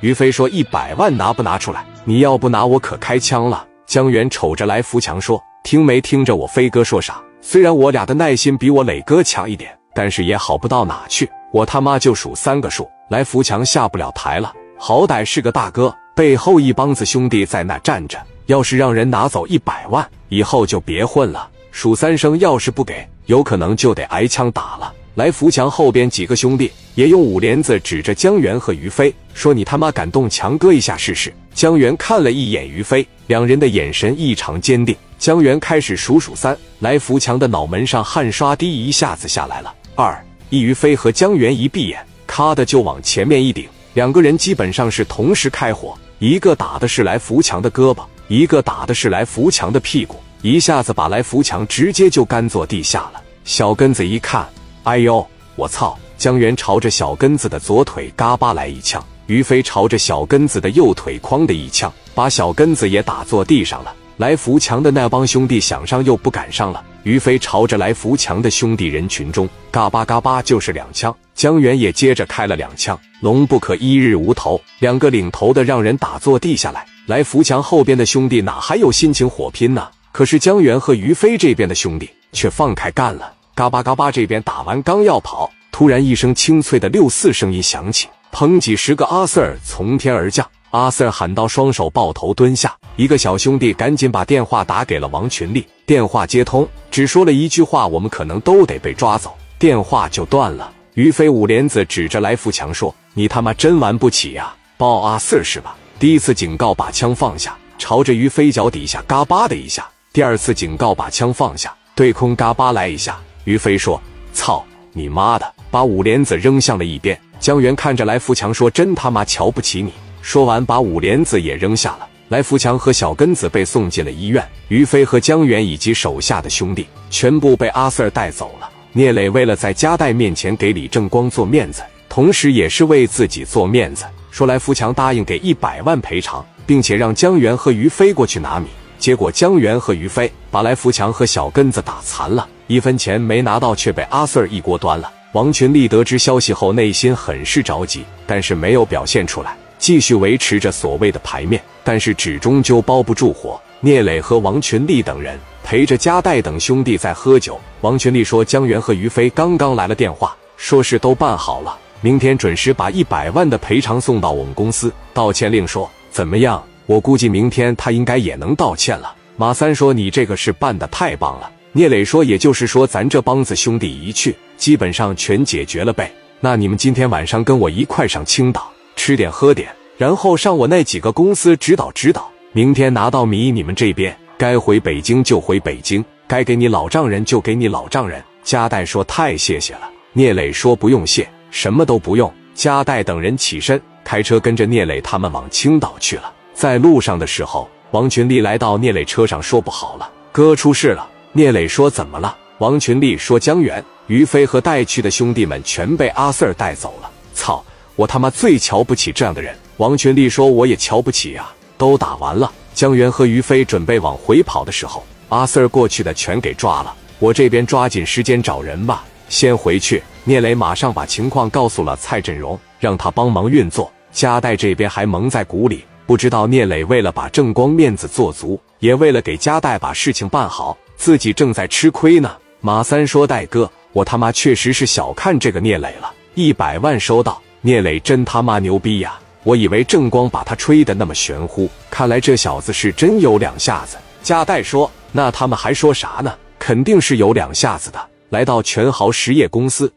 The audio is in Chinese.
于飞说：“一百万拿不拿出来？你要不拿，我可开枪了。”江源瞅着来福强说：“听没听着我飞哥说啥？虽然我俩的耐心比我磊哥强一点，但是也好不到哪去。我他妈就数三个数。”来福强下不了台了，好歹是个大哥，背后一帮子兄弟在那站着，要是让人拿走一百万，以后就别混了。数三声，要是不给，有可能就得挨枪打了。来福强后边几个兄弟也用五连子指着江源和于飞说：“你他妈敢动强哥一下试试？”江源看了一眼于飞，两人的眼神异常坚定。江源开始数数三，来福强的脑门上汗刷滴一下子下来了。二一于飞和江源一闭眼，咔的就往前面一顶，两个人基本上是同时开火，一个打的是来福强的胳膊，一个打的是来福强的屁股，一下子把来福强直接就干坐地下了。小根子一看。哎呦，我操！江源朝着小根子的左腿嘎巴来一枪，于飞朝着小根子的右腿哐的一枪，把小根子也打坐地上了。来扶墙的那帮兄弟想上又不敢上了。于飞朝着来扶墙的兄弟人群中嘎巴嘎巴就是两枪，江源也接着开了两枪。龙不可一日无头，两个领头的让人打坐地下来。来扶墙后边的兄弟哪还有心情火拼呢？可是江源和于飞这边的兄弟却放开干了。嘎巴嘎巴，这边打完刚要跑，突然一声清脆的六四声音响起，砰！几十个阿 Sir 从天而降。阿 Sir 喊到，双手抱头蹲下。一个小兄弟赶紧把电话打给了王群力。电话接通，只说了一句话：“我们可能都得被抓走。”电话就断了。于飞五连子指着来福强说：“你他妈真玩不起呀！抱阿 Sir 是吧？”第一次警告，把枪放下，朝着于飞脚底下嘎巴的一下。第二次警告，把枪放下，对空嘎巴来一下。于飞说：“操你妈的！”把五莲子扔向了一边。江源看着来福强说：“真他妈瞧不起你！”说完，把五莲子也扔下了。来福强和小根子被送进了医院。于飞和江源以及手下的兄弟全部被阿 Sir 带走了。聂磊为了在加代面前给李正光做面子，同时也是为自己做面子，说来福强答应给一百万赔偿，并且让江源和于飞过去拿米。结果江源和于飞把来福强和小根子打残了。一分钱没拿到，却被阿 Sir 一锅端了。王群力得知消息后，内心很是着急，但是没有表现出来，继续维持着所谓的牌面。但是纸终究包不住火。聂磊和王群力等人陪着加代等兄弟在喝酒。王群力说：“江源和于飞刚刚来了电话，说是都办好了，明天准时把一百万的赔偿送到我们公司。道歉令说怎么样？我估计明天他应该也能道歉了。”马三说：“你这个事办得太棒了。”聂磊说：“也就是说，咱这帮子兄弟一去，基本上全解决了呗。那你们今天晚上跟我一块上青岛，吃点喝点，然后上我那几个公司指导指导。明天拿到米，你们这边该回北京就回北京，该给你老丈人就给你老丈人。”加代说：“太谢谢了。”聂磊说：“不用谢，什么都不用。”加代等人起身开车跟着聂磊他们往青岛去了。在路上的时候，王群力来到聂磊车上，说：“不好了，哥出事了。”聂磊说：“怎么了？”王群力说：“江源、于飞和带去的兄弟们全被阿 Sir 带走了。”操！我他妈最瞧不起这样的人。王群力说：“我也瞧不起呀。”都打完了，江源和于飞准备往回跑的时候，阿 Sir 过去的全给抓了。我这边抓紧时间找人吧，先回去。聂磊马上把情况告诉了蔡振荣，让他帮忙运作。加代这边还蒙在鼓里，不知道聂磊为了把正光面子做足，也为了给加代把事情办好。自己正在吃亏呢。马三说：“戴哥，我他妈确实是小看这个聂磊了。一百万收到，聂磊真他妈牛逼呀！我以为正光把他吹的那么玄乎，看来这小子是真有两下子。”加代说：“那他们还说啥呢？肯定是有两下子的。”来到全豪实业公司，